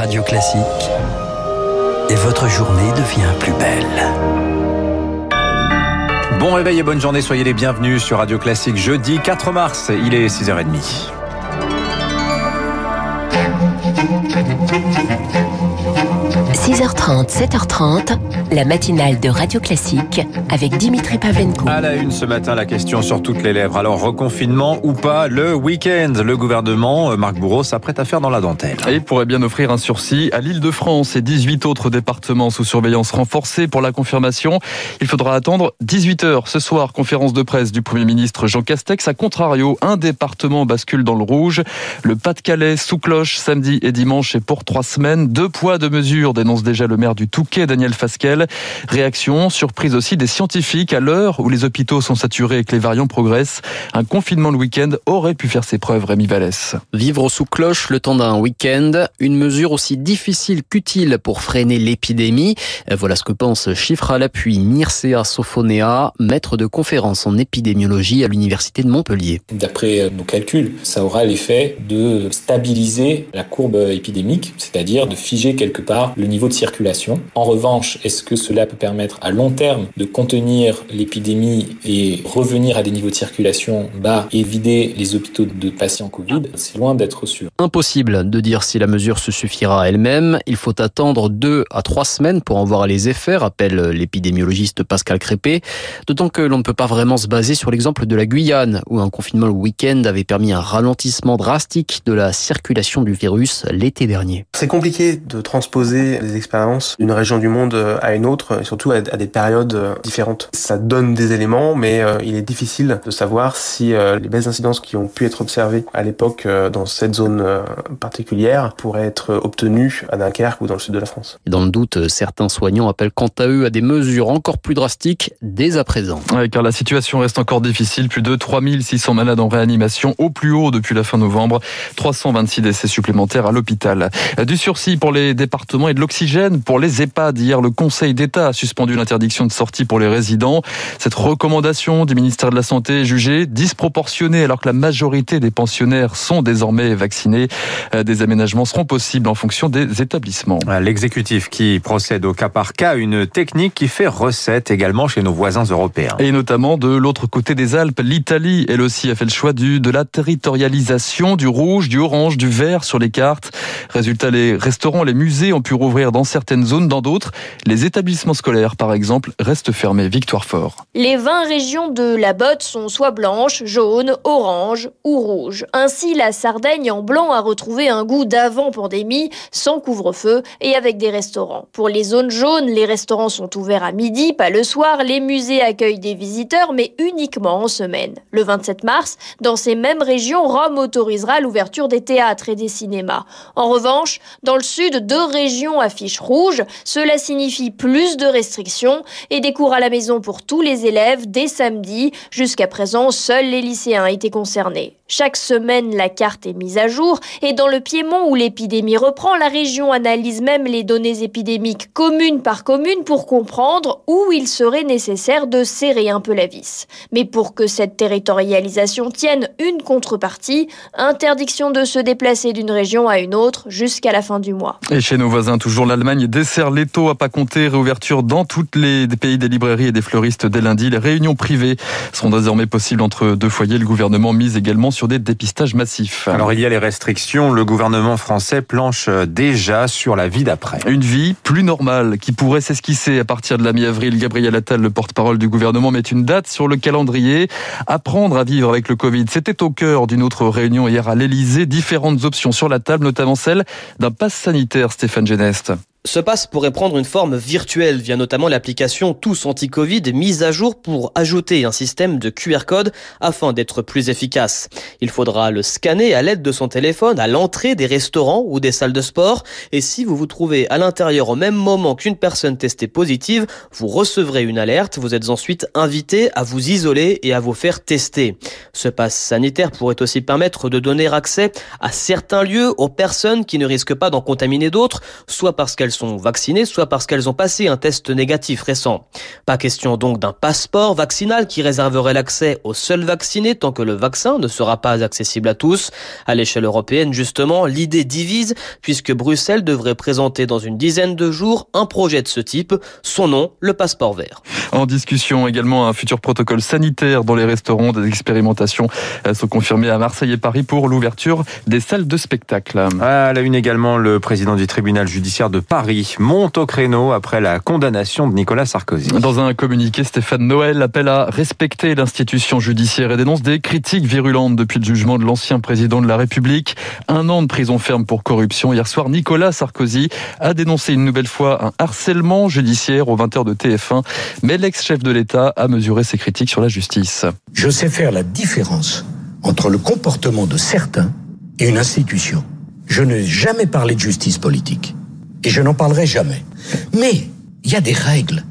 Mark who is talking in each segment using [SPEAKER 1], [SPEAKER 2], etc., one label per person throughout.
[SPEAKER 1] Radio Classique et votre journée devient plus belle.
[SPEAKER 2] Bon réveil et bonne journée, soyez les bienvenus sur Radio Classique jeudi 4 mars, il est 6h30.
[SPEAKER 3] 6h30, 7h30, la matinale de Radio Classique avec Dimitri Pavlenko.
[SPEAKER 2] À la une ce matin, la question sur toutes les lèvres. Alors, reconfinement ou pas, le week-end, le gouvernement, euh, Marc Bourreau, s'apprête à faire dans la dentelle.
[SPEAKER 4] Et il pourrait bien offrir un sursis à l'île de France et 18 autres départements sous surveillance renforcée pour la confirmation. Il faudra attendre 18h ce soir, conférence de presse du Premier ministre Jean Castex. A contrario, un département bascule dans le rouge. Le Pas-de-Calais sous cloche samedi et dimanche et pour trois semaines. Deux poids, deux mesures, dénonce déjà le maire du Touquet, Daniel Fasquel. Réaction, surprise aussi des scientifiques à l'heure où les hôpitaux sont saturés et que les variants progressent. Un confinement le week-end aurait pu faire ses preuves, Rémi Vallès.
[SPEAKER 5] Vivre sous cloche le temps d'un week-end, une mesure aussi difficile qu'utile pour freiner l'épidémie. Voilà ce que pense chiffre à l'appui Mircea Sofonea, maître de conférence en épidémiologie à l'université de Montpellier.
[SPEAKER 6] D'après nos calculs, ça aura l'effet de stabiliser la courbe épidémique, c'est-à-dire de figer quelque part le niveau de circulation. En revanche, est-ce que cela peut permettre à long terme de contenir l'épidémie et revenir à des niveaux de circulation bas et vider les hôpitaux de patients Covid C'est loin d'être sûr.
[SPEAKER 5] Impossible de dire si la mesure se suffira à elle-même. Il faut attendre deux à trois semaines pour en voir les effets, rappelle l'épidémiologiste Pascal Crépé. D'autant que l'on ne peut pas vraiment se baser sur l'exemple de la Guyane, où un confinement le week-end avait permis un ralentissement drastique de la circulation du virus l'été dernier.
[SPEAKER 7] C'est compliqué de transposer les expériences d'une région du monde à une autre, et surtout à des périodes différentes. Ça donne des éléments, mais il est difficile de savoir si les baisses d'incidence qui ont pu être observées à l'époque dans cette zone particulière pourraient être obtenues à Dunkerque ou dans le sud de la France.
[SPEAKER 5] Dans le doute, certains soignants appellent quant à eux à des mesures encore plus drastiques dès à présent.
[SPEAKER 4] Ouais, car la situation reste encore difficile. Plus de 3600 malades en réanimation, au plus haut depuis la fin novembre. 326 décès supplémentaires à l'hôpital. Du sursis pour les départements et de l'oxygène pour les EHPAD. Hier, le Conseil d'État a suspendu l'interdiction de sortie pour les résidents. Cette recommandation du ministère de la Santé est jugée disproportionnée alors que la majorité des pensionnaires sont désormais vaccinés. Des aménagements seront possibles en fonction des établissements.
[SPEAKER 2] L'exécutif qui procède au cas par cas, une technique qui fait recette également chez nos voisins européens.
[SPEAKER 4] Et notamment de l'autre côté des Alpes, l'Italie, elle aussi a fait le choix du, de la territorialisation du rouge, du orange, du vert sur les cartes. Résultat, les restaurants, les musées ont pu rouvrir dans certaines zones, dans d'autres, les établissements scolaires, par exemple, restent fermés. Victoire Fort.
[SPEAKER 8] Les 20 régions de la botte sont soit blanches, jaunes, oranges ou rouges. Ainsi, la Sardaigne en blanc a retrouvé un goût d'avant pandémie, sans couvre-feu et avec des restaurants. Pour les zones jaunes, les restaurants sont ouverts à midi, pas le soir. Les musées accueillent des visiteurs, mais uniquement en semaine. Le 27 mars, dans ces mêmes régions, Rome autorisera l'ouverture des théâtres et des cinémas. En revanche, dans le sud, deux régions affichent rouge. Cela signifie plus de restrictions et des cours à la maison pour tous les élèves dès samedi. Jusqu'à présent, seuls les lycéens étaient concernés. Chaque semaine, la carte est mise à jour et dans le Piémont où l'épidémie reprend, la région analyse même les données épidémiques commune par commune pour comprendre où il serait nécessaire de serrer un peu la vis. Mais pour que cette territorialisation tienne une contrepartie, interdiction de se déplacer d'une région à une autre jusqu'à la fin du mois.
[SPEAKER 4] Et chez nos voisins, toujours l'Allemagne dessert l'étau à pas compter, réouverture dans tous les pays des librairies et des fleuristes dès lundi. Les réunions privées seront désormais possibles entre deux foyers. Le gouvernement mise également sur des dépistages massifs.
[SPEAKER 2] Alors il y a les restrictions, le gouvernement français planche déjà sur la vie d'après.
[SPEAKER 4] Une vie plus normale qui pourrait s'esquisser à partir de la mi-avril. Gabriel Attal, le porte-parole du gouvernement, met une date sur le calendrier. Apprendre à vivre avec le Covid, c'était au cœur d'une autre réunion hier à l'Elysée. Différentes options sur la table, notamment celle d'un pass sanitaire, Stéphane Genest.
[SPEAKER 9] Ce pass pourrait prendre une forme virtuelle via notamment l'application Tous Anti-Covid mise à jour pour ajouter un système de QR code afin d'être plus efficace. Il faudra le scanner à l'aide de son téléphone à l'entrée des restaurants ou des salles de sport et si vous vous trouvez à l'intérieur au même moment qu'une personne testée positive, vous recevrez une alerte. Vous êtes ensuite invité à vous isoler et à vous faire tester. Ce pass sanitaire pourrait aussi permettre de donner accès à certains lieux aux personnes qui ne risquent pas d'en contaminer d'autres, soit parce qu'elles qu'elles sont vaccinées, soit parce qu'elles ont passé un test négatif récent. Pas question donc d'un passeport vaccinal qui réserverait l'accès aux seuls vaccinés tant que le vaccin ne sera pas accessible à tous. À l'échelle européenne, justement, l'idée divise puisque Bruxelles devrait présenter dans une dizaine de jours un projet de ce type. Son nom, le passeport vert.
[SPEAKER 4] En discussion également un futur protocole sanitaire dans les restaurants. Des expérimentations sont confirmées à Marseille et Paris pour l'ouverture des salles de spectacle.
[SPEAKER 2] À la une également, le président du tribunal judiciaire de Paris monte au créneau après la condamnation de Nicolas Sarkozy.
[SPEAKER 4] Dans un communiqué, Stéphane Noël appelle à respecter l'institution judiciaire et dénonce des critiques virulentes depuis le jugement de l'ancien président de la République. Un an de prison ferme pour corruption. Hier soir, Nicolas Sarkozy a dénoncé une nouvelle fois un harcèlement judiciaire aux 20h de TF1. Mais l'ex-chef de l'État a mesuré ses critiques sur la justice.
[SPEAKER 10] Je sais faire la différence entre le comportement de certains et une institution. Je n'ai jamais parlé de justice politique. Et je n'en parlerai jamais. Mais il y a des règles.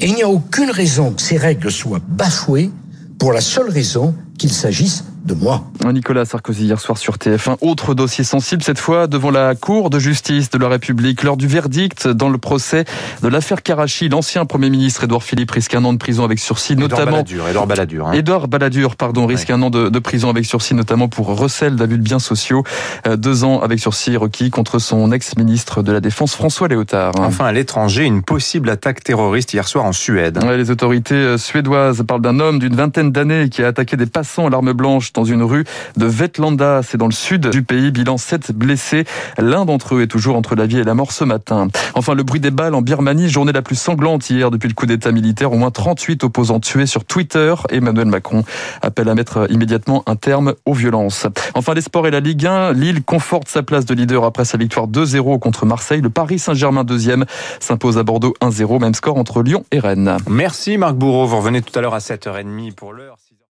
[SPEAKER 10] Et il n'y a aucune raison que ces règles soient bafouées pour la seule raison qu'il s'agisse de moi.
[SPEAKER 4] Nicolas Sarkozy hier soir sur TF1. Autre dossier sensible, cette fois devant la Cour de justice de la République. Lors du verdict dans le procès de l'affaire Karachi, l'ancien Premier ministre Édouard Philippe risque un an de prison avec sursis, notamment...
[SPEAKER 2] Balladur, Édouard Balladur. Hein.
[SPEAKER 4] Édouard Balladur, pardon, risque un an de, de, prison avec sursis, notamment pour recel d'abus de biens sociaux. Euh, deux ans avec sursis requis contre son ex-ministre de la Défense, François Léotard.
[SPEAKER 2] Enfin, à l'étranger, une possible attaque terroriste hier soir en Suède.
[SPEAKER 4] Ouais, les autorités euh, suédoises parlent d'un homme d'une vingtaine d'années qui a attaqué des passants à l'arme blanche dans une rue de Vetlanda, c'est dans le sud du pays. Bilan 7 blessés. L'un d'entre eux est toujours entre la vie et la mort ce matin. Enfin, le bruit des balles en Birmanie, journée la plus sanglante hier depuis le coup d'état militaire. Au moins 38 opposants tués sur Twitter. Emmanuel Macron appelle à mettre immédiatement un terme aux violences. Enfin, les sports et la Ligue 1. Lille conforte sa place de leader après sa victoire 2-0 contre Marseille. Le Paris Saint-Germain deuxième s'impose à Bordeaux 1-0. Même score entre Lyon et Rennes.
[SPEAKER 2] Merci Marc Bourreau. Vous revenez tout à l'heure à 7h30 pour l'heure.